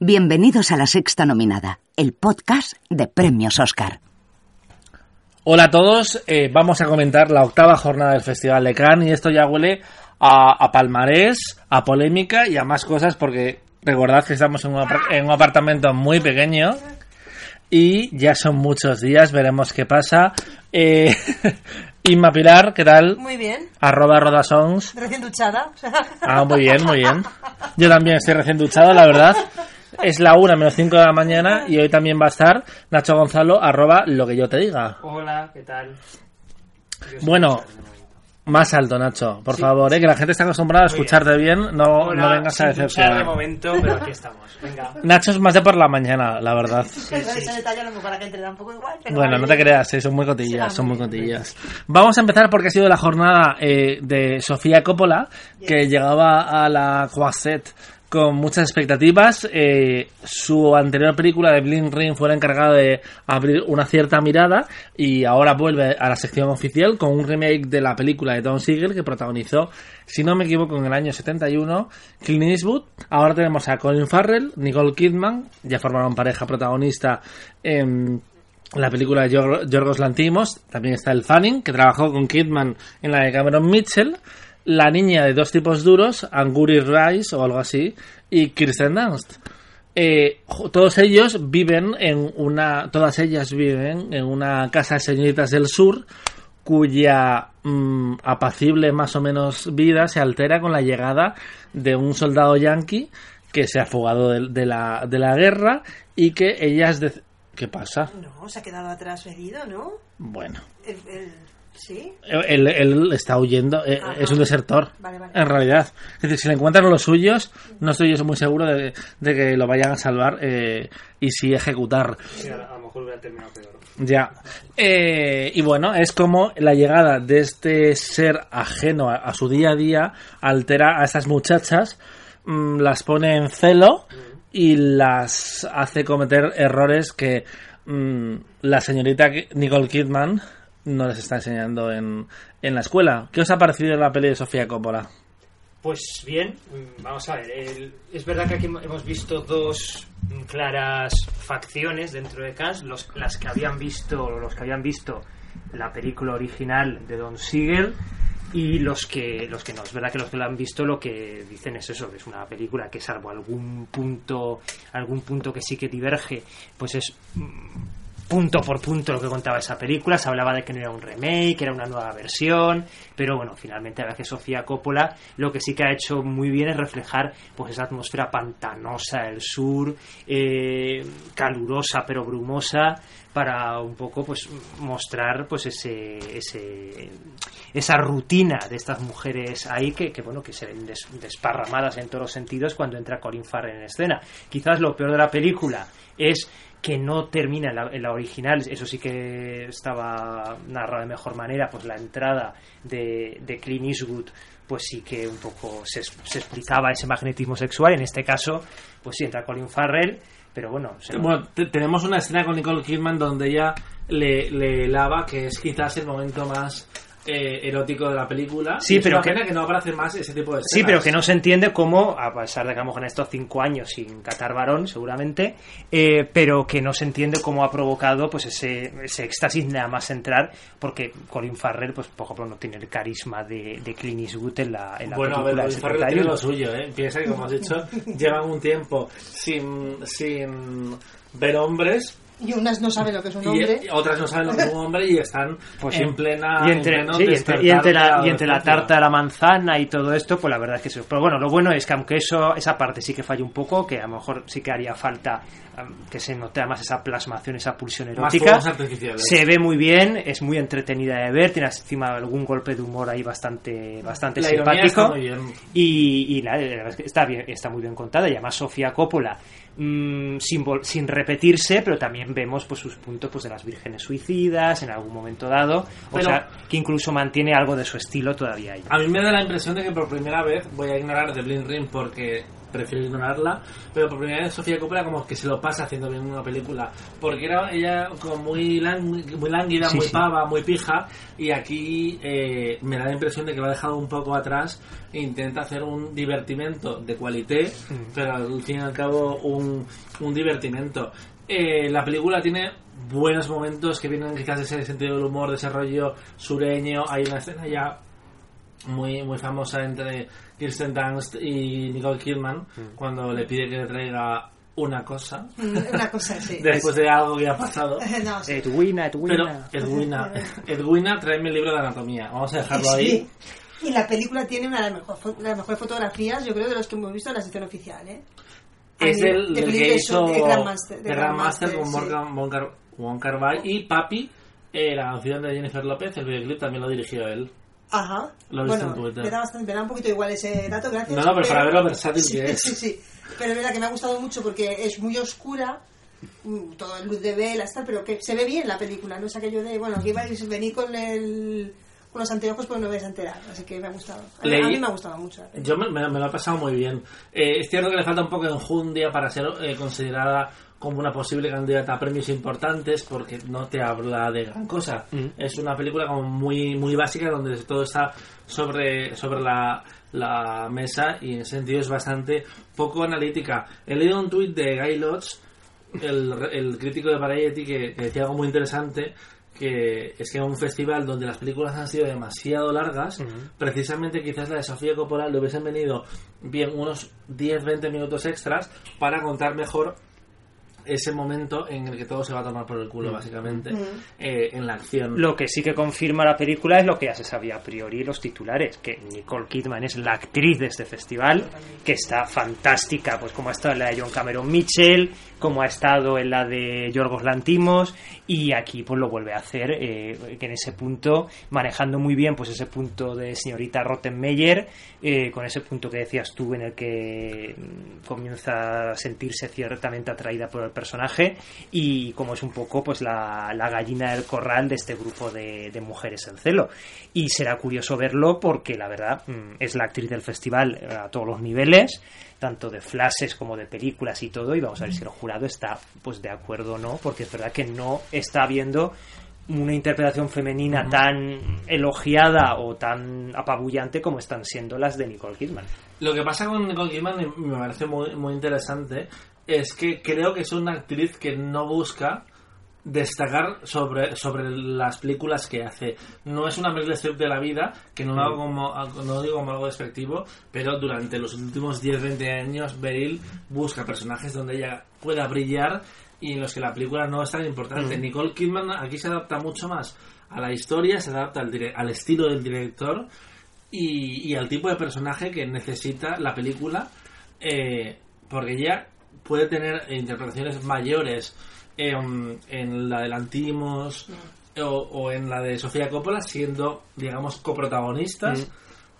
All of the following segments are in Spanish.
Bienvenidos a La Sexta Nominada, el podcast de Premios Oscar. Hola a todos, eh, vamos a comentar la octava jornada del Festival de Cannes y esto ya huele a, a palmarés, a polémica y a más cosas porque recordad que estamos en un, en un apartamento muy pequeño y ya son muchos días, veremos qué pasa. Eh, Inma Pilar, ¿qué tal? Muy bien, Arroba Rodasongs. recién duchada. Ah, muy bien, muy bien. Yo también estoy recién duchado, la verdad. Es la una menos 5 de la mañana y hoy también va a estar Nacho Gonzalo, arroba lo que yo te diga. Hola, ¿qué tal? Bueno. Más alto, Nacho, por Sí. favor, ¿eh? que la gente está acostumbrada a escucharte bien, no, Hola, no vengas a duchar de decepcionar. momento, pero aquí estamos. Venga. Nacho es más de por la mañana, la verdad. Bueno, no te creas, eh, son muy cotillas, son muy bien, cotillas. Vamos a empezar porque ha sido la jornada eh, de Sofía Coppola, que llegaba a la Croisette con muchas expectativas. Eh, su anterior película de Bling Ring fue la encargada de abrir una cierta mirada y ahora vuelve a la sección oficial con un remake de la película de Tom Siegel que protagonizó, si no me equivoco, en el año 71 Clint Eastwood. Ahora tenemos a Colin Farrell, Nicole Kidman, ya formaron pareja protagonista en la película de Yor- Yorgos Lantimos. También está el Fanning, que trabajó con Kidman en la de Cameron Mitchell. La niña de dos tipos duros, Anguri Rice o algo así, y Kirsten Dunst. Eh, todos ellos viven en una, todas ellas viven en una casa de señoritas del sur, cuya mm, apacible más o menos vida se altera con la llegada de un soldado yanqui que se ha fugado de, de la, de la guerra y que ellas... dec- ¿Qué pasa? No, se ha quedado atrás herido, ¿no? Bueno, El, el- ¿Sí? él, él está huyendo, eh, Ajá. es un desertor, Vale, vale. en realidad. Es decir, si le encuentran los suyos, no estoy yo muy seguro de, de que lo vayan a salvar eh, y sí ejecutar. Sí, a, lo mejor hubiera terminado peor. Ya. Eh, y bueno, es como la llegada de este ser ajeno a, a su día a día altera a estas muchachas, mm, las pone en celo y las hace cometer errores que mm, la señorita Nicole Kidman no les está enseñando en, en la escuela. ¿Qué os ha parecido la peli de Sofía Coppola? Pues bien, vamos a ver. es verdad que aquí hemos visto dos claras facciones dentro de Cannes, los, las que habían visto, los que habían visto la película original de Don Siegel y los que los que no es verdad que los que la han visto lo que dicen es eso es una película que salvo algún punto algún punto que sí que diverge pues es punto por punto lo que contaba esa película. Se hablaba de que no era un remake, era una nueva versión, pero bueno, finalmente la que Sofía Coppola lo que sí que ha hecho muy bien es reflejar pues esa atmósfera pantanosa del sur, eh, calurosa pero brumosa, para un poco pues mostrar pues ese, ese esa rutina de estas mujeres ahí que, bueno que se ven des- desparramadas en todos los sentidos cuando entra Colin Farrell en escena. Quizás lo peor de la película es que no termina en la, en la original, eso sí que estaba narrado de mejor manera, pues la entrada de, de Clint Eastwood pues sí que un poco se, se explicaba ese magnetismo sexual, en este caso pues sí entra Colin Farrell, pero bueno, tenemos una escena con Nicole Kidman donde ella le, le lava, que es quizás el momento más eh, erótico de la película. Sí, Y es pero una que- pena que no aparece más ese tipo de escenas. Sí, pero que no se entiende cómo, a pesar de que a lo mejor en estos cinco años sin catar varón, seguramente, eh, pero que no se entiende cómo ha provocado pues ese, ese éxtasis nada más entrar, porque Colin Farrell, pues por ejemplo, no tiene el carisma de, de Clint Eastwood en la, en la Bueno, a película Colin Farrell tiene lo suyo, ¿eh? Piensa que, como has dicho, llevan un tiempo sin, sin ver hombres Y unas no saben lo que es un hombre. y otras no saben lo que es un hombre y están Pues sí. en plena. y en entre, sí, y entre- y la, y entre la tarta de la manzana y todo esto, pues la verdad es que sí. Pero bueno, lo bueno es que aunque eso esa parte sí que falla un poco, que a lo mejor sí que haría falta que se note más esa plasmación, esa pulsión erótica. Se ve muy bien, es muy entretenida de ver, tiene encima algún golpe de humor ahí bastante, bastante La simpático. está. Y, y la, la verdad es que está, bien, está muy bien contada. Y además Sofía Coppola, mm, sin, sin repetirse, pero también vemos pues sus puntos pues, de las vírgenes suicidas en algún momento dado. O Pero- sea, que incluso mantiene algo de su estilo todavía ahí. A mí me da la impresión de que por primera vez voy a ignorar The Blind Ring porque prefiero ignorarla, pero por primera vez Sofía Coppola como que se lo pasa haciendo bien una película, porque era ella como muy, lang- muy lánguida, Sí, muy sí. pava, muy pija, y aquí eh, me da la impresión de que lo ha dejado un poco atrás e intenta hacer un divertimento de cualité, pero al fin y al cabo un, un divertimento. Eh, la película tiene buenos momentos que vienen quizás de ese sentido del humor, de ese rollo sureño. Hay una escena ya muy muy famosa entre Kirsten Dunst y Nicole Kidman cuando le pide que le traiga una cosa Una cosa así. después de algo que ha pasado. No, sí. Edwina, Pero Edwina. Edwina, Edwina, tráeme el libro de anatomía. Vamos a dejarlo ahí. Sí. Y la película tiene una de las, mejor las mejores fotografías, yo creo, de los que hemos visto en la sección oficial, ¿eh? Es mí, el, de el que hizo de Grandmaster, de Grandmaster con sí. Morgan Wonka- Wonka Wai y Papi, eh, la canción de Jennifer López, el videoclip también lo dirigió él. Ajá. Lo he visto bueno, en Twitter. Me da, bastante, me da un poquito igual ese dato, gracias. No, no, pero para ver lo versátil sí, que es. Sí, sí. Pero es verdad que me ha gustado mucho porque es muy oscura, mm, todo luz de velas, tal, pero que se ve bien la película, no es aquello de, bueno, que ibais a venir con el con los anteojos pues no vais a enterar, así que me ha gustado. A, mí- Leí- a mí me ha gustado mucho. Yo me, me- me lo he pasado muy bien. Eh, es cierto que le falta un poco de enjundia para ser eh, considerada como una posible candidata a premios importantes porque no te habla de gran cosa. Es una película como muy muy básica donde todo está sobre, sobre la, la mesa y en ese sentido es bastante poco analítica. He leído un tuit de Guy Lodge, el, el crítico de Variety, que, que decía algo muy interesante que es que en un festival donde las películas han sido demasiado largas, precisamente quizás la de Sofía Coppola le hubiesen venido bien unos 10-20 minutos extras para contar mejor ese momento en el que todo se va a tomar por el culo, básicamente, eh, en la acción. Lo que sí que confirma la película es lo que ya se sabía a priori los titulares, que Nicole Kidman es la actriz de este festival, que está fantástica, pues como ha estado en la de John Cameron Mitchell, como ha estado en la de Yorgos Lantimos, y aquí pues lo vuelve a hacer, eh, que en ese punto, manejando muy bien pues ese punto de señorita Rottenmeier, eh, con ese punto que decías tú en el que mm, comienza a sentirse ciertamente atraída por el personaje y como es un poco pues la, la gallina del corral de este grupo de, de mujeres en celo y será curioso verlo porque la verdad mm, es la actriz del festival eh, a todos los niveles tanto de flashes como de películas y todo y vamos a ver si el jurado está pues de acuerdo o no porque es verdad que no está viendo una interpretación femenina tan elogiada o tan apabullante como están siendo las de Nicole Kidman. Lo que pasa con Nicole Kidman y me parece muy, muy interesante es que creo que es una actriz que no busca destacar sobre, sobre las películas que hace. No es una Meryl Streep de la vida, que no lo hago como, no lo digo como algo despectivo, pero durante los últimos 10-20 años Beryl busca personajes donde ella pueda brillar y en los que la película no es tan importante. Nicole Kidman aquí se adapta mucho más a la historia, se adapta al, al estilo del director y, y al tipo de personaje que necesita la película, eh, porque ella puede tener interpretaciones mayores en, en la de Lantimos o, o en la de Sofía Coppola, siendo, digamos, coprotagonistas.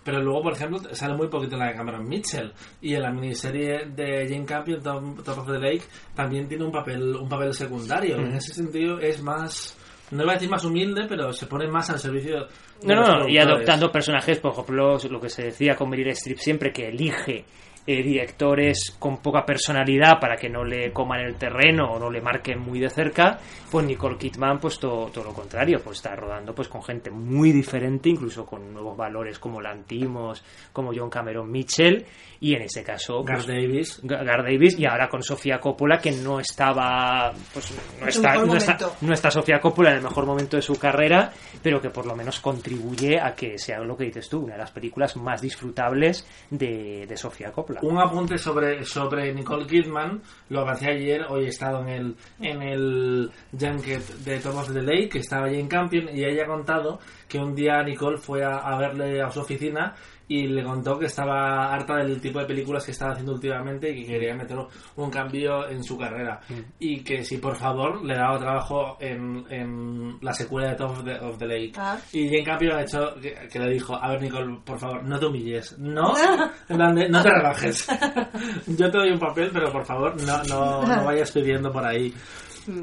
Pero luego, por ejemplo, sale muy poquito en la de Cameron Mitchell. Y en la miniserie de Jane Campion, Top, Top of the Lake, también tiene un papel, un papel secundario. En ese sentido es más, no iba a decir más humilde, pero se pone más al servicio No, los no, y adoptando personajes, por ejemplo, lo que se decía con Meryl Streep siempre, que elige eh, directores con poca personalidad para que no le coman el terreno o no le marquen muy de cerca, pues Nicole Kidman, pues todo, todo lo contrario, pues está rodando pues con gente muy diferente, incluso con nuevos valores como Lantimos, como John Cameron Mitchell, y en ese caso... Gar pues, Davis. Gar Gar Davis y ahora con Sofía Coppola que no estaba pues no está no está, no está Sofía Coppola en el mejor momento de su carrera pero que por lo menos contribuye a que sea lo que dices tú una de las películas más disfrutables de, de Sofía Coppola Un apunte sobre, sobre Nicole Kidman, lo avancé ayer, hoy he estado en el, en el Junket de Top of the Lake, que estaba allí en Campion, y ella ha contado que un día Nicole fue a verle a su oficina y le contó que estaba harta del tipo de películas que estaba haciendo últimamente y que quería meter un cambio en su carrera. Y que si por favor le daba trabajo en, en la secuela de Top of the, of the Lake. Ah. Y en cambio ha hecho que, que le dijo, a ver Nicole, por favor, no te humilles, no, no te rebajes. Yo te doy un papel, pero por favor, no, no, no vayas pidiendo por ahí.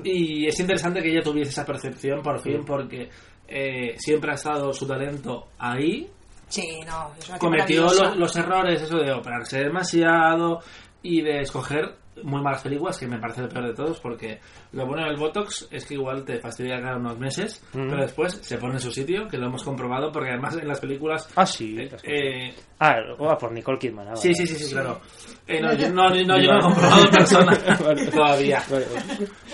Y es interesante que ella tuviese esa percepción por fin, porque eh, siempre ha estado su talento ahí. Sí, no, es una Cometió los, los errores, eso de operarse demasiado, y de escoger muy malas películas, que me parece el peor de todos, porque lo bueno del Botox es que igual te fastidia cada unos meses, Mm. pero después se pone en su sitio, que lo hemos comprobado, porque además en las películas... Ah, sí. eh, eh, Ah, oh, por Nicole Kidman. ah, sí, vale. sí, sí, sí, claro. Eh, no, yo no, no, yo no lo he comprobado en persona todavía. Vale.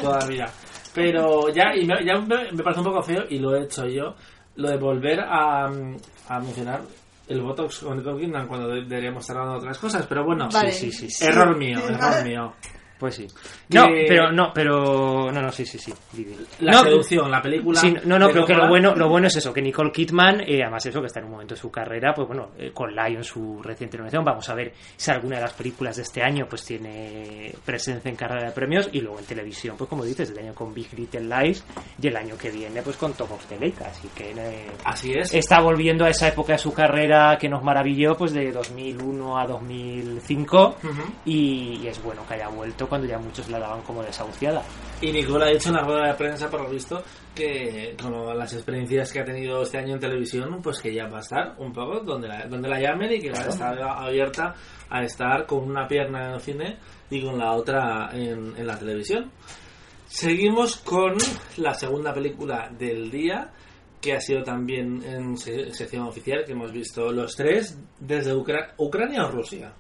todavía. Pero ya, y me, ya me, me parece un poco feo, y lo he hecho yo, lo de volver a, a mencionar el Botox con Nicole Kidman cuando de- deberíamos estar hablando de otras cosas, pero bueno, Vale. sí, sí, sí. error mío, Sí. error mío. Pues sí. Que- No, pero no, pero no, no, sí, sí, sí. La no, seducción, la película. Sí, no, no, pero que lo bueno, lo bueno es eso, que Nicole Kidman, eh, además eso, que está en un momento de su carrera, pues bueno, eh, con Lion, su reciente nominación, vamos a ver si alguna de las películas de este año pues tiene presencia en carrera de premios y luego en televisión, pues como dices, el año con Big Little Lies y el año que viene pues con Top of the Lake, así que eh, Así es. está volviendo a esa época de su carrera que nos maravilló, pues de 2001 a 2005 Ujú. y, y es bueno que haya vuelto cuando ya muchos la daban como desahuciada. Y Nicole ha dicho en la rueda de prensa, por lo visto, que con las experiencias que ha tenido este año en televisión, pues que ya va a estar un poco donde la, donde la llamen y que va a estar abierta a estar con una pierna en el cine y con la otra en, en la televisión. Seguimos con la segunda película del día, que ha sido también en se- sección oficial, que hemos visto los tres desde Ucra- Ucrania o Rusia.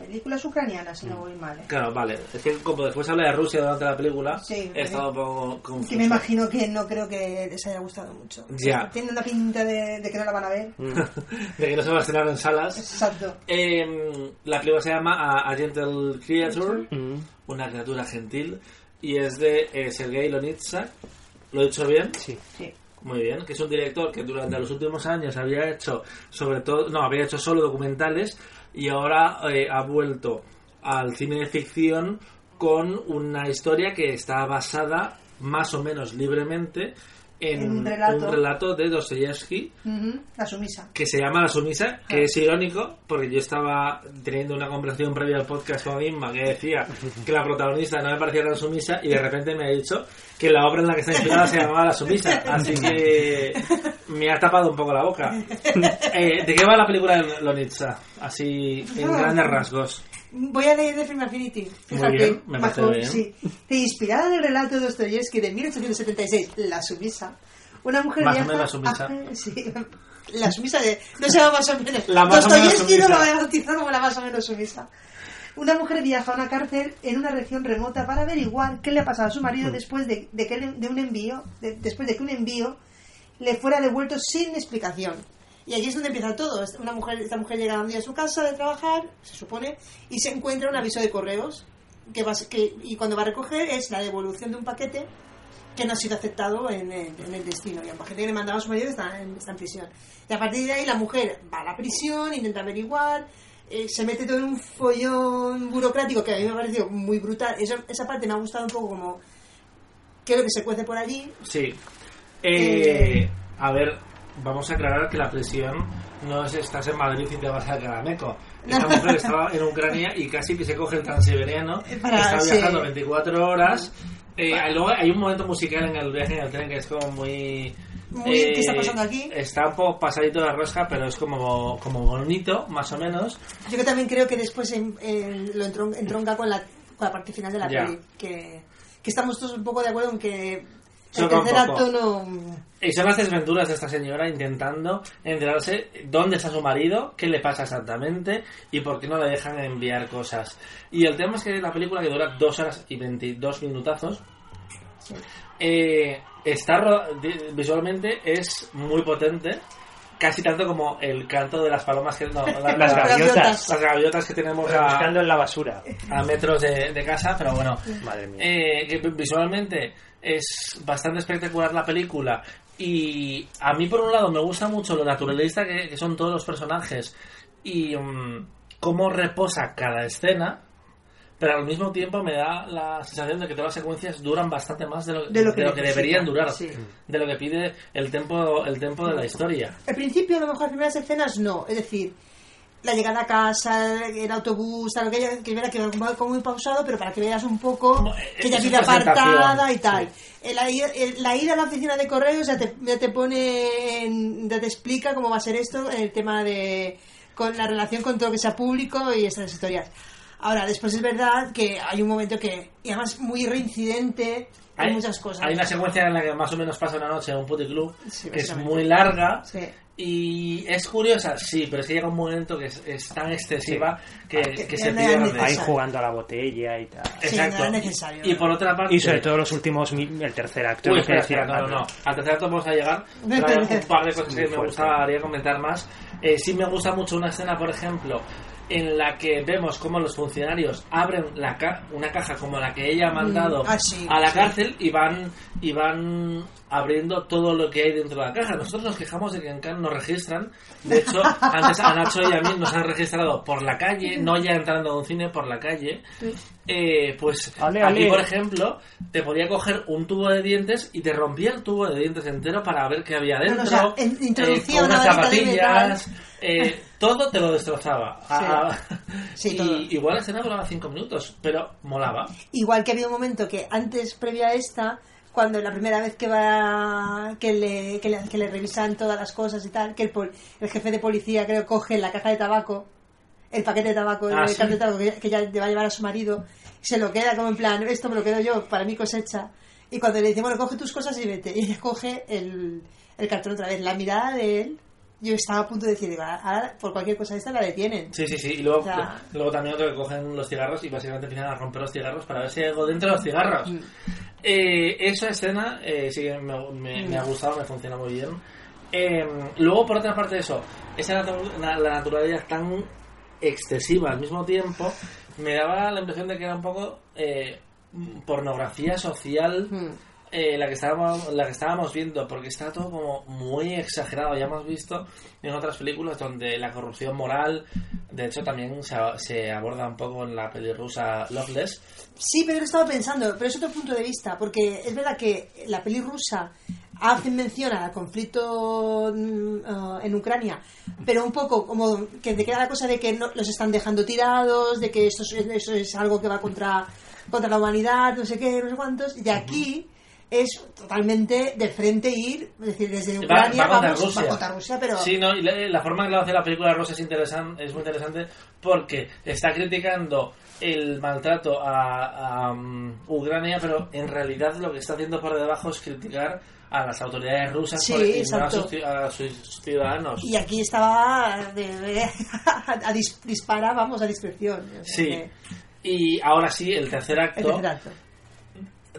La película es ucraniana, si no voy mal. ¿eh? Claro, vale. Es que como después habla de Rusia durante la película, Sí, he estado un poco confuso. Que me imagino que no creo que les haya gustado mucho. Ya. Tiene una pinta de, de que no la van a ver. de que no se va a estrenar en salas. Exacto. Eh, la película se llama A, A Gentle Creature, Mm. una criatura gentil, y es de eh, Sergei Lonitsa. ¿Lo he dicho bien? Sí. Sí. Muy bien, que es un director que durante los últimos años había hecho, sobre todo, no, había hecho solo documentales y ahora eh, ha vuelto al cine de ficción con una historia que está basada más o menos libremente en, un relato. un relato de Dostoyevsky La sumisa. que se llama La Sumisa, que Ah. es irónico, porque yo estaba teniendo una conversación previa al podcast con Inma que decía que la protagonista no me parecía tan sumisa y de repente me ha dicho que la obra en la que está inspirada se llamaba La Sumisa, así que me ha tapado un poco la boca. Eh, ¿De qué va la película de Lonitza? Así, en Ah. grandes rasgos. Voy a leer de Film Affinity. Fíjate, Muy bien, me parece bajo- bien. sí. Inspirada en el relato de Dostoyevsky de 1876, La sumisa. Una mujer Más o viaja... menos la sumisa. a- sí, la sumisa de... No se llama más o menos. La más o menos Dostoyevsky no lo ha bautizado como la más o menos sumisa. Una mujer viaja a una cárcel en una región remota para averiguar qué le ha pasado a su marido después de, de que de un envío, de- después de que un envío le fuera devuelto sin explicación. Y allí es donde empieza todo. Una mujer, esta mujer llega un día a su casa de trabajar, se supone, y se encuentra un aviso de correos que va, que, y cuando va a recoger es la devolución de un paquete que no ha sido aceptado en el, el destino. Y un paquete que le mandaba a su marido está en, está en prisión. Y a partir de ahí la mujer va a la prisión, intenta averiguar, eh, se mete todo en un follón burocrático que a mí me ha parecido muy brutal. Eso- esa parte me ha gustado un poco como lo que se cuece por allí. Sí. Eh, Eh. a ver, vamos a aclarar que la prisión no es estás en Madrid y te vas a Carameco. Esta mujer estaba en Ucrania y casi que se coge el transiberiano. Está viajando sí. 24 horas. Eh, luego hay un momento musical en el viaje en el tren que es como muy... eh, Muy, ¿qué está pasando aquí? Está un poco pasadito de rosca, pero es como, como bonito, más o menos. Yo que también creo que después en- en- lo entron- entronca con la, con la parte final de la Ya. peli. Que, que estamos todos un poco de acuerdo en que el tercer acto no... Y son las desventuras de esta señora intentando enterarse dónde está su marido, qué le pasa exactamente y por qué no le dejan enviar cosas. Y el tema es que la película, que dura 2 horas y 22 minutazos, eh, está visualmente es muy potente, casi tanto como el canto de las palomas que no, la- Las la- gaviotas. las gaviotas que tenemos Buscando a, en la basura. a metros de, de casa, pero bueno, Madre mía. eh, que visualmente es bastante espectacular la película y a mí por un lado me gusta mucho lo naturalista que, que son todos los personajes y mm, cómo reposa cada escena pero al mismo tiempo me da la sensación de que todas las secuencias duran bastante más de lo, De lo que deberían durar sí. de lo que pide el tempo el tempo de la historia Al principio, a lo mejor, las primeras escenas no. Es decir, la llegada a casa, el autobús, tal, que, que verá que como muy pausado, pero para que veas un poco que eh, vive una presentación, apartada y tal. sí. La, la ida a la oficina de correos ya te, ya te pone, en- ya te explica cómo va a ser esto, el tema de con la relación con todo lo que sea público y estas historias. Ahora, después es verdad que hay un momento que, y además muy reincidente, hay, muchas cosas. Hay una secuencia en la que más o menos pasa una noche en un puticlub Sí, que es muy larga Sí. y es curiosa, sí, pero es que llega un momento que es, es tan excesiva que, que- que que se no pierde. necesario. Ahí jugando a la botella y tal. Sí, no necesario. Y por otra parte. Y sobre todo los últimos, el tercer acto. Uy, espera, espera, no, no, no. Al tercer acto vamos a llegar. pero hay un par de cosas que me gustaría comentar más. Eh, sí me gusta mucho una escena, por ejemplo, en la que vemos cómo los funcionarios abren la ca- una caja como la que ella ha mandado ah, sí, a la sí. cárcel y van y van abriendo todo lo que hay dentro de la caja. Nosotros nos quejamos de que en Cannes nos registran. De hecho, antes a Nacho y a mí nos han registrado por la calle, no ya entrando a un cine, por la calle. Eh, pues Ale, aquí, ale. por ejemplo, te podía coger un tubo de dientes y te rompía el tubo de dientes entero para ver qué había dentro. o sea, eh, con una unas zapatillas, eh, todo te lo destrozaba. Ah, Sí, y todo. igual la escena duraba cinco minutos, pero molaba. Igual que había un momento que antes, previo a esta, cuando la primera vez que va que le, que le, que le revisan todas las cosas y tal, que el, pol- el jefe de policía creo coge la caja de tabaco, el paquete de tabaco, Ah, el sí. de tabaco que, que ya le va a llevar a su marido, se lo queda como en plan, esto me lo quedo yo para mi cosecha. Y cuando le dice, bueno, coge tus cosas y vete, y ella coge el, el cartón otra vez. La mirada de él, yo estaba a punto de decir, ahora por cualquier cosa esta la detienen. Sí, sí, sí. Y luego, O sea- luego también otro que cogen los cigarros y básicamente empiezan a romper los cigarros para ver si hay algo dentro de los cigarros. Mm. Eh, esa escena eh, sí que me, me- me ha Mm. gustado, me funciona muy bien. Eh, luego, por otra parte eso, esa na- la naturalidad tan excesiva al mismo tiempo, me daba la impresión de que era un poco eh, pornografía social Mm. Eh, la que estábamos la que estábamos viendo porque está todo como muy exagerado. Ya hemos visto en otras películas donde la corrupción moral de hecho también se, se aborda un poco en la peli rusa Loveless. Sí, pero lo estaba pensando, pero es otro punto de vista, porque es verdad que la peli rusa hace mención al conflicto ah, en Ucrania, pero un poco como que te queda la cosa de que no, los están dejando tirados, de que esto es, eso es algo que va contra, contra la humanidad, no sé qué, no sé cuántos, y aquí es totalmente de frente ir, es decir, desde Ucrania va vamos Rusia. va contra Rusia, pero Sí, no, y la, la forma en que lo hace la película Rosa es, interesante, es muy interesante porque está criticando el maltrato a, a, um, Ucrania, pero en realidad lo que está haciendo por debajo es criticar a las autoridades rusas Sí, por a sus, ci- a sus ciudadanos. y aquí estaba de, de- a dis- dispara, vamos, a discreción. Sí. que- Y ahora sí, el tercer acto. el tercer acto.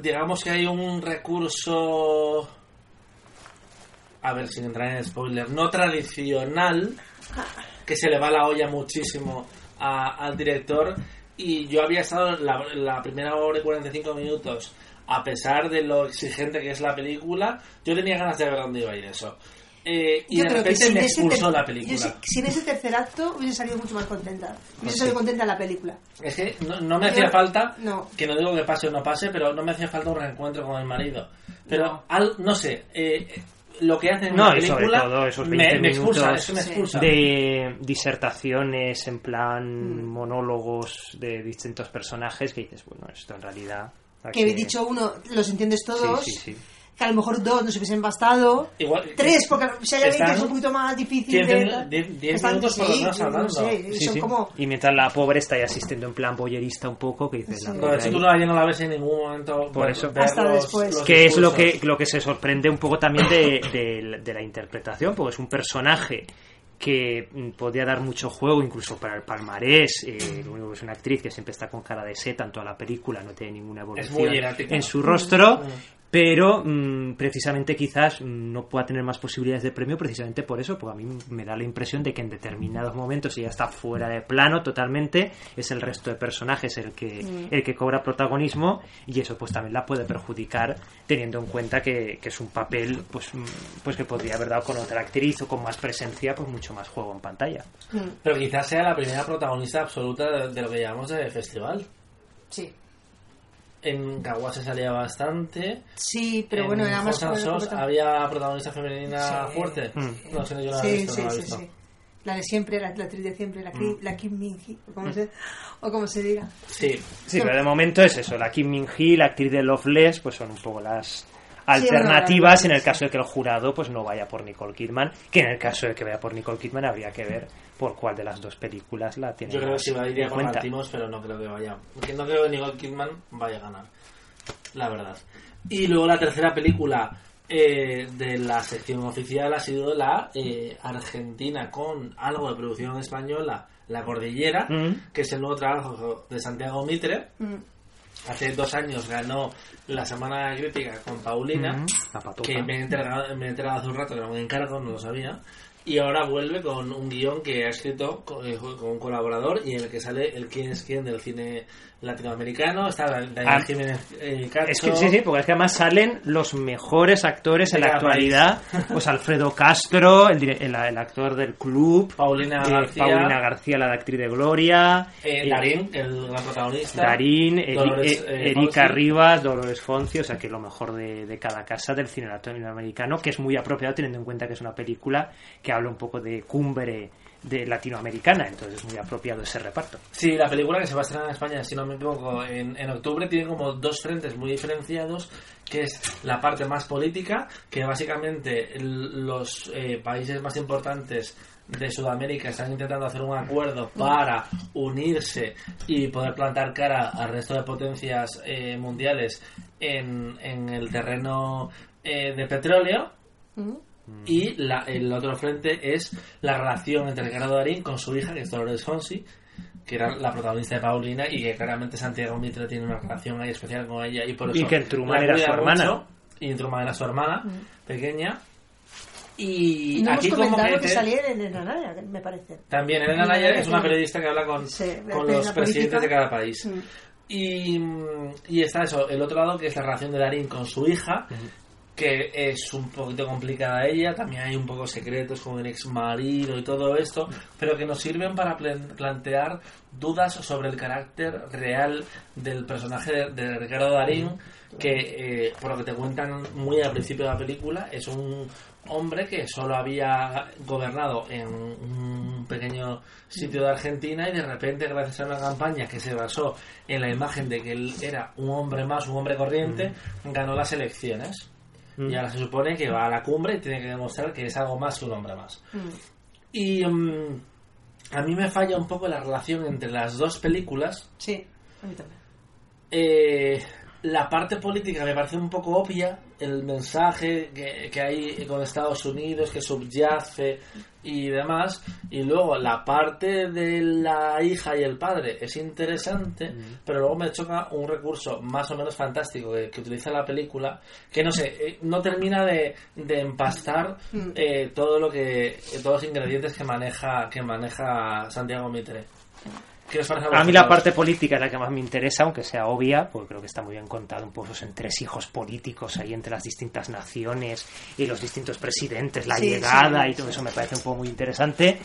Digamos que hay un recurso a ver sin entrar en spoiler no tradicional que se le va la olla muchísimo a- al director. Y yo había estado la, la primera hora y 45 minutos a pesar de lo exigente que es la película yo tenía ganas de ver dónde iba a ir eso Eh, y Yo de creo repente sin me ese expulsó la yo película sí- sin ese tercer acto hubiese salido mucho más contenta. Hubiese Pues salido sí. contenta la película. Es que no, no me Yo- hacía falta, no. que no digo que pase o no pase, pero no me hacía falta un reencuentro con el marido. Pero, No. al, no sé, eh, lo que hacen en No, sobre película todo esos me, 20 me expulsa, es que me Sí. expulsa. de disertaciones en plan Mm. monólogos de distintos personajes que dices, bueno, esto en realidad... Que he dicho uno, los entiendes todos. Sí, sí, sí. Que a lo mejor dos nos hubiesen bastado. Igual, Tres, porque si hay alguien que es un poquito más difícil diez de. minu- diez- diez Están- minutos por sí, hablando. Sí, son sí. como. Y mientras la pobre está ahí asistiendo en plan boyerista un poco, que dices, Pero ahí. tú no, la ves en ningún momento Por eso. Hasta los- después. los que es lo que, lo que se sorprende un poco también de, de- de la interpretación, porque es un personaje que podía dar mucho juego incluso para el palmarés, eh, lo único que es una actriz que siempre está con cara de seta en toda la película, no tiene ninguna evolución en su rostro, Mm. Pero mm, precisamente quizás mm, no pueda tener más posibilidades de premio precisamente por eso, porque a mí me da la impresión de que en determinados momentos ella está fuera de plano totalmente, es el resto de personajes el que, el que cobra protagonismo y eso pues también la puede perjudicar teniendo en cuenta que, que es un papel pues, mm, pues que podría haber dado con otra actriz o con más presencia, pues mucho más juego en pantalla. Mm, Pero quizás sea la primera protagonista absoluta de, de lo que llamamos de festival. Sí. En Kawa se salía bastante. Sí, pero en bueno, era más. Había protagonista femenina Sí. fuerte. Mm. No sé, yo la he Sí, visto, sí, no la he sí, visto. sí. La de siempre, la, la actriz de siempre, la, Mm. Kim- la Kim Min Hee, o como, se, o como se diga. Sí, Sí, pero de momento es eso, la Kim Min Hee, la actriz de Loveless, pues son un poco las alternativas en el caso de que el jurado pues no vaya por Nicole Kidman, que en el caso de que vaya por Nicole Kidman habría que ver por cuál de las dos películas la tiene. Yo creo que sí va a ir en por cuenta. Lantimos, pero no creo que vaya. Porque no creo que Nicole Kidman vaya a ganar. La verdad. Y luego la tercera película eh, de la sección oficial ha sido la eh, Argentina con algo de producción española, La Cordillera, Mm. que es el nuevo trabajo de Santiago Mitre. Mm. Hace dos años ganó la Semana Crítica con Paulina Mm, que me he, enterado, me he enterado hace un rato que era un encargo, no lo sabía. Y ahora vuelve con un guion que ha escrito con, eh, con un colaborador y en el que sale el quién es quién del cine latinoamericano. Está Daniel Ah, Jiménez eh. Es que sí, sí, porque es que además salen los mejores actores en la actualidad. Pues Alfredo Castro, el, el- el actor del club. Paulina eh, García. Paulina García, la de actriz de Gloria. eh, eh, Darín, el gran protagonista. Darín, Dolores, eh, Erika. Rivas, Dolores Fonsi, o sea que lo mejor de, de cada casa del cine latinoamericano, que es muy apropiado teniendo en cuenta que es una película que habla un poco de cumbre de latinoamericana, entonces es muy apropiado ese reparto. Sí, la película que se va a estrenar en España, si no me equivoco, en, en octubre tiene como dos frentes muy diferenciados, que es la parte más política, que básicamente los eh, países más importantes de Sudamérica están intentando hacer un acuerdo para unirse y poder plantar cara al resto de potencias eh, mundiales en, en el terreno eh, de petróleo. Mm. Y la- el otro frente es la relación entre Ricardo Darín con su hija, que es Dolores Fonsi, que era la protagonista de Paulina, y que claramente Santiago Mitre tiene una relación ahí especial con ella. Y por eso Y que Truman era su hermana. mucho, y Truman era su hermana, pequeña. Y no aquí hemos como comentado que, que te- salía en Enranaya, me parece. también Elena la- es una periodista que habla con, Sí, con de los presidentes de cada país. Mm. Y, y está eso, el otro lado que es la relación de Darín con su hija, que es un poquito complicada ella, también hay un poco secretos con el ex marido y todo esto, pero que nos sirven para plantear dudas sobre el carácter real del personaje de, de Ricardo Darín, que eh, por lo que te cuentan muy al principio de la película, es un hombre que solo había gobernado en un pequeño sitio de Argentina y de repente gracias a una campaña que se basó en la imagen de que él era un hombre más, un hombre corriente, ganó las elecciones. Mm. Y ahora se supone que va a la cumbre y tiene que demostrar que es algo más que un hombre más. Mm. Y mm, a mí me falla un poco la relación entre las dos películas. Sí, a mí también. Eh, la parte política me parece un poco obvia, el mensaje que, que hay con Estados Unidos que subyace y demás, y luego la parte de la hija y el padre es interesante, pero luego me choca un recurso más o menos fantástico que, que utiliza la película, que no sé, eh, no termina de, de empastar Mm. eh, todo lo que, todos los ingredientes que maneja, que maneja Santiago Mitre. ¿Qué os parece A mí la parte política es la que más me interesa, aunque sea obvia, porque creo que está muy bien contado un poco esos entresijos políticos ahí entre las distintas naciones y los distintos presidentes, la Sí, llegada sí. y todo eso me parece un poco muy interesante.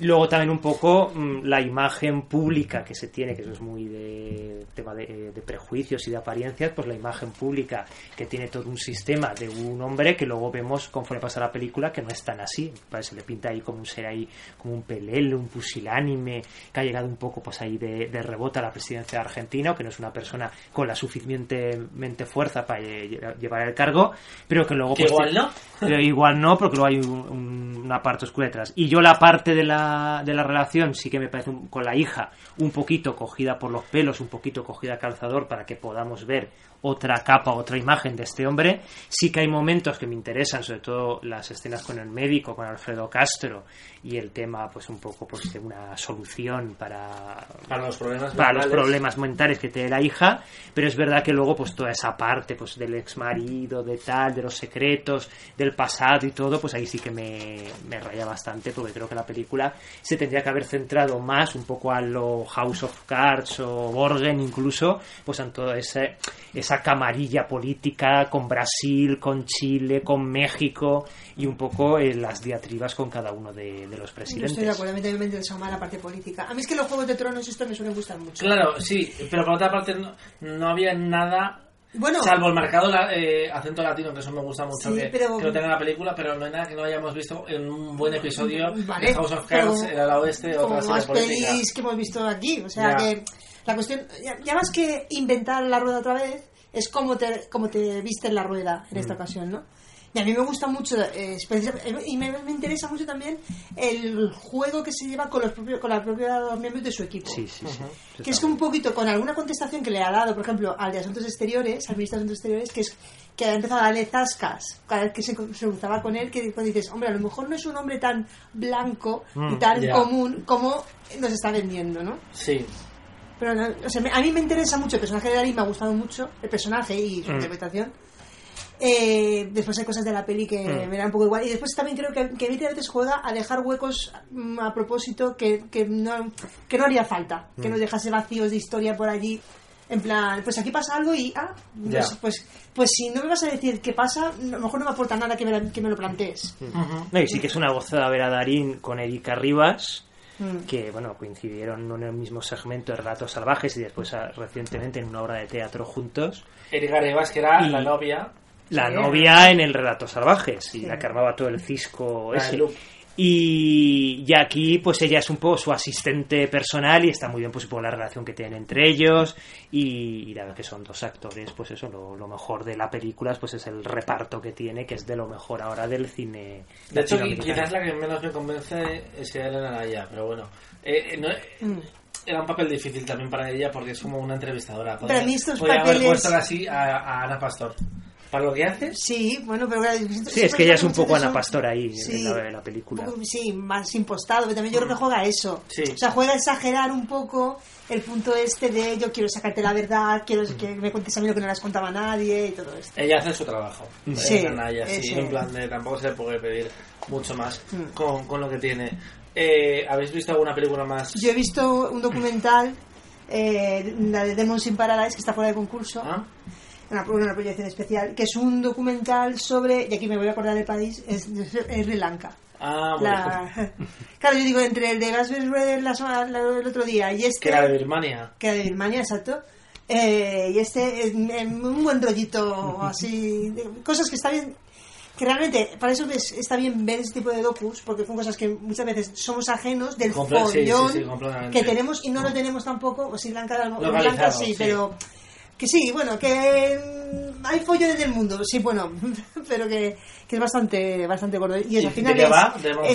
Luego también un poco mm, la imagen pública que se tiene, que eso es muy de tema de, de prejuicios y de apariencias, pues la imagen pública que tiene todo un sistema de un hombre que luego vemos conforme pasa la película que no es tan así. Parece, se le pinta ahí como un ser ahí, como un pelele, un pusilánime, que ha llegado un poco pues ahí de, de rebote a la presidencia de Argentina, que no es una persona con la suficientemente fuerza para lle- llevar el cargo, pero que luego Que pues, igual no. pero igual no, porque luego hay un- un- una parte oscura detrás. Y yo la parte de la, de la relación sí que me parece un- con la hija un poquito cogida por los pelos, un poquito cogida a calzador para que podamos ver otra capa, otra imagen de este hombre. Sí que hay momentos que me interesan, sobre todo las escenas con el médico, con Alfredo Castro, y el tema, pues un poco pues, de una solución para, Para los problemas para los mentales. problemas mentales que tiene la hija, pero es verdad que luego pues toda esa parte pues del ex marido, de tal, de los secretos, del pasado y todo, pues ahí sí que me, me raya bastante porque creo que la película se tendría que haber centrado más un poco a lo House of Cards o Borgen incluso, pues en toda ese, esa camarilla política con Brasil, con Chile, con México y un poco en las diatribas con cada uno de, de los Yo presidentes. estoy de acuerdo, a mí también me interesa más la parte política. A mí es que los Juegos de Tronos estos me suelen gustar mucho. Claro, sí, pero por otra parte no, no había nada, Bueno, salvo el marcado la- eh, acento latino, que eso me gusta mucho Sí, que, pero- que lo tenga en la película, pero no hay nada que no hayamos visto en un buen episodio Vale, de House of Cards, pero el ala oeste, como otra más pelis que hemos visto aquí. O sea Ya. que la cuestión, ya, ya más que inventar la rueda otra vez, es como te, como te viste en la rueda en Mm. esta ocasión, ¿no? Y a mí me gusta mucho, eh, especial- y me, me interesa mucho también el juego que se lleva con los propios, con los propios miembros de su equipo. Sí, sí, sí. Que es que un poquito con alguna contestación que le ha dado, por ejemplo, al de Asuntos Exteriores, al ministro de Asuntos Exteriores, que es que ha empezado a darle zascas cada vez que se, se cruzaba con él, que cuando dices, hombre, a lo mejor no es un hombre tan blanco y Mm, tan ya. común como nos está vendiendo, ¿no? Sí. Pero o sea, a mí me interesa mucho el personaje de Darín, me ha gustado mucho el personaje y su Mm. interpretación. Eh, después hay cosas de la peli que Mm. me dan un poco igual. Y después también creo que, que Viti a veces juega a dejar huecos mm, a propósito que, que, no, que no haría falta. Que Mm. no dejase vacíos de historia por allí. En plan, pues aquí pasa algo y, ah, pues, pues, pues si no me vas a decir qué pasa, a lo mejor no me aporta nada que me, que me lo plantees. No, y sí que es una gozada ver a Darín con Erika Rivas, Mm. que bueno coincidieron en el mismo segmento de Relatos Salvajes y después ah, recientemente en una obra de teatro juntos. Erika Rivas, que era Y- la novia. La Sí. novia en el Relatos Salvajes y Sí. la que armaba todo el cisco ese. Y, y aquí pues ella es un poco su asistente personal y está muy bien pues por la relación que tienen entre ellos y, y la verdad que son dos actores pues eso lo, lo mejor de la película pues es el reparto que tiene que es de lo mejor ahora del cine De hecho, quizás la que menos me convence es que Elena Naya, pero bueno. Eh, eh, no- Mm. era un papel difícil también para ella porque es como una entrevistadora. Pero a mí estos podría haber papeles- puesto así a, a Ana Pastor. Para lo que hace, Sí, bueno, pero Sí, es que ella es un poco Ana Pastor ahí Sí. en, la, en la película. Poco, sí, más impostado, pero también yo creo que juega a eso. Sí. O sea, juega a exagerar un poco el punto este de yo quiero sacarte la verdad, quiero que me cuentes a mí lo que no les contaba a nadie y todo esto. ella hace su trabajo. Sí, Elena Naya, sí, en plan de tampoco se le puede pedir mucho más Mm. con, con lo que tiene. Eh, ¿Habéis visto alguna película más? Yo he visto un documental, eh, la de Demons in Paradise, que está fuera de concurso, ¿Ah? Una, una proyección especial, que es un documental sobre, y aquí me voy a acordar del país, es, es Sri Lanka. Ah, La- bien. claro, yo digo, entre el de semana- la- el otro día y este... Que era de Birmania. que era de Birmania, exacto. Eh, y este, es un buen rollito así, de cosas que está bien, que realmente, para eso ves- está bien ver este tipo de docus, porque son cosas que muchas veces somos ajenos del Comple- sí, sí, follón sí, que tenemos y no lo tenemos tampoco, o Sri Lanka, Sri Lanka sí. pero que sí, bueno, que hay follones del mundo, sí, bueno, pero que, que es bastante bastante gordo. Y, eso, ¿Y al final de qué es- va? ¿Demons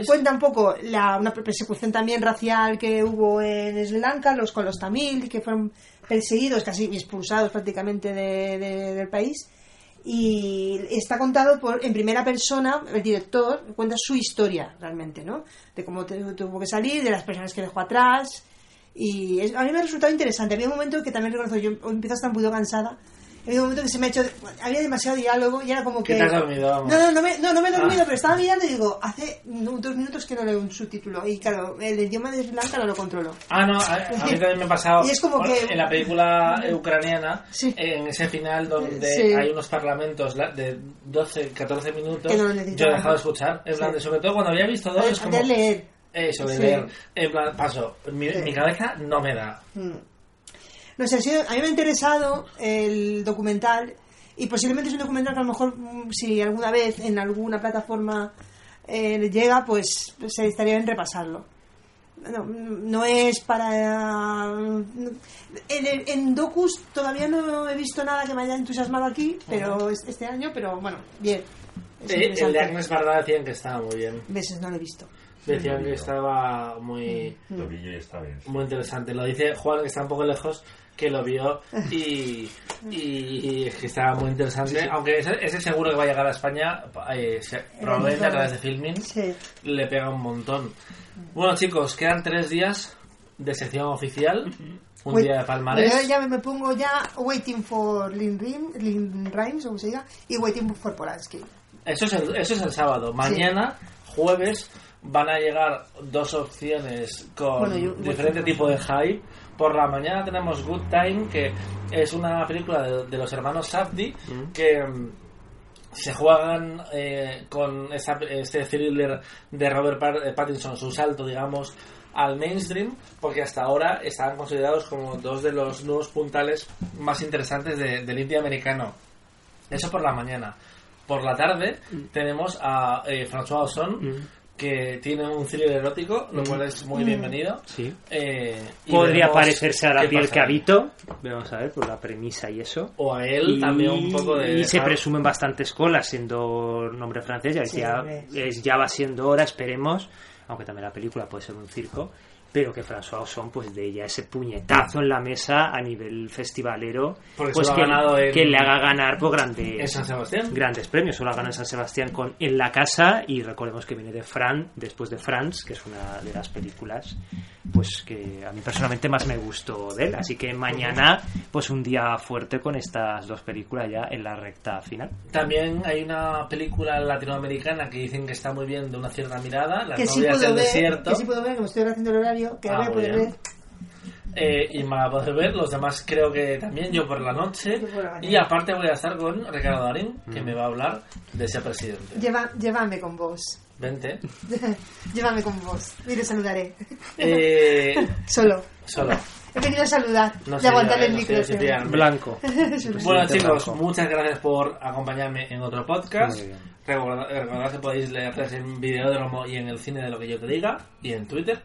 es- cuenta un poco la, una persecución también racial que hubo en Sri Lanka, los con los tamil, que fueron perseguidos, casi expulsados prácticamente de- de- del país. Y está contado por en primera persona, el director cuenta su historia realmente, ¿no? De cómo tuvo que salir, de las personas que dejó atrás. Y es- a mí me ha resultado interesante. Había un momento que también reconozco, yo empiezo a estar un poquito cansada. Había un momento que se me ha hecho. Había demasiado diálogo y era como Que que. te has dormido, vamos. No, no, no me, no, no me he dormido, Ah. pero estaba mirando y digo, hace dos minutos que no leo un subtítulo. Y claro, el idioma de Sri Lanka no lo controlo. Ah, no, a, a mí también me ha pasado. Y es como bueno, que- En la película ucraniana, Sí. en ese final donde Sí. hay unos parlamentos la- de 12, 14 minutos, no yo he dejado de escuchar. Plan, Sí. de, sobre todo cuando había visto dos, es como. leer. Eso, de Sí. leer. En plan, paso. Mi, Sí. mi cabeza no me da. Mm. No sé, sido- a mí me ha interesado el documental y posiblemente es un documental que a lo mejor mm, si alguna vez en alguna plataforma eh, llega, pues se estaría bien repasarlo. No, no es para... En, en Docus todavía no he visto nada que me haya entusiasmado aquí, pero es- este año, pero bueno, bien. Eh, el de. Agnes Barda decían que estaba muy bien. Veces no lo he visto. Decían que estaba muy, Mm. Lo vi y está bien. muy interesante. Lo dice Juan, que está un poco lejos, que lo vio y, y es que estaba muy interesante. Aunque ese, ese seguro que va a llegar a España, eh, probablemente a través de Filmin, Sí. le pega un montón. Bueno, chicos, quedan tres días de sección oficial. Un Wait- día de palmarés. Yo ya me pongo ya Waiting for Lynn, Rim, Rimes, o como se diga, y Waiting for Polanski. Eso es, el, eso es el sábado. Mañana, jueves, van a llegar dos opciones con Bueno, yo- diferente tipo de hype. Por la mañana tenemos Good Time, que es una película de, de los hermanos Safdie que mm, se juegan eh, con esta- este thriller de Robert eh, Pattinson, su salto, digamos, al mainstream, porque hasta ahora estaban considerados como dos de los nuevos puntales más interesantes de- del indie americano. Eso por la mañana. Por la tarde tenemos a eh, François Ozon que tiene un thriller erótico, lo cual es muy bienvenido. Sí. Eh, y Podría parecerse a la piel pasa que habito. Vamos a ver, por la premisa y eso. O a él también un poco de... y se presumen bastantes colas siendo nombre francés ya, Sí, ya, es- ya va siendo hora esperemos aunque también la película puede ser un circo pero que François Ozon pues de ya ese puñetazo en la mesa a nivel festivalero Porque pues que, en- que le haga ganar por en grandes San Sebastián. grandes premios solo ha ganado en San Sebastián con En la casa y recordemos que viene de Fran después de France que es una de las películas pues que a mí personalmente más me gustó de él así que mañana pues un día fuerte con estas dos películas ya en la recta final También hay una película latinoamericana que dicen que está muy bien de una cierta mirada, Las Que sí novias puedo del ver, desierto. que sí puedo ver, que me estoy haciendo el horario, que Ah, muy puedes bien. ver. Eh, y me la poder ver, los demás creo que también, yo por la noche. Por la. Y aparte voy a estar con Ricardo Darín, Mm. que me va a hablar de ese presidente. Lleva, llévame con vos. Vente. llévame con vos. Y le saludaré. Eh, Solo. solo. He venido a saludar No y sé aguantarle el eh, no sé micro. amo. Blanco. Bueno chicos, Blanco. muchas gracias por acompañarme en otro podcast. Recordad, recordad que podéis leerles en Videódromo y en el cine de lo que yo te diga y en Twitter.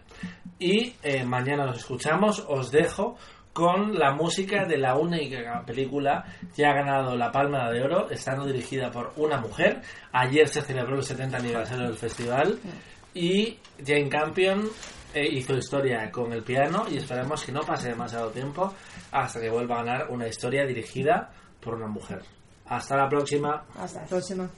Y eh, mañana nos escuchamos. Os dejo con la música de la única película que ha ganado la Palma de Oro, estando dirigida por una mujer. Ayer se celebró el 70 aniversario del festival y Jane Campion eh, hizo historia con el piano y esperamos que no pase demasiado tiempo hasta que vuelva a ganar una historia dirigida por una mujer. Hasta la próxima. Hasta la próxima.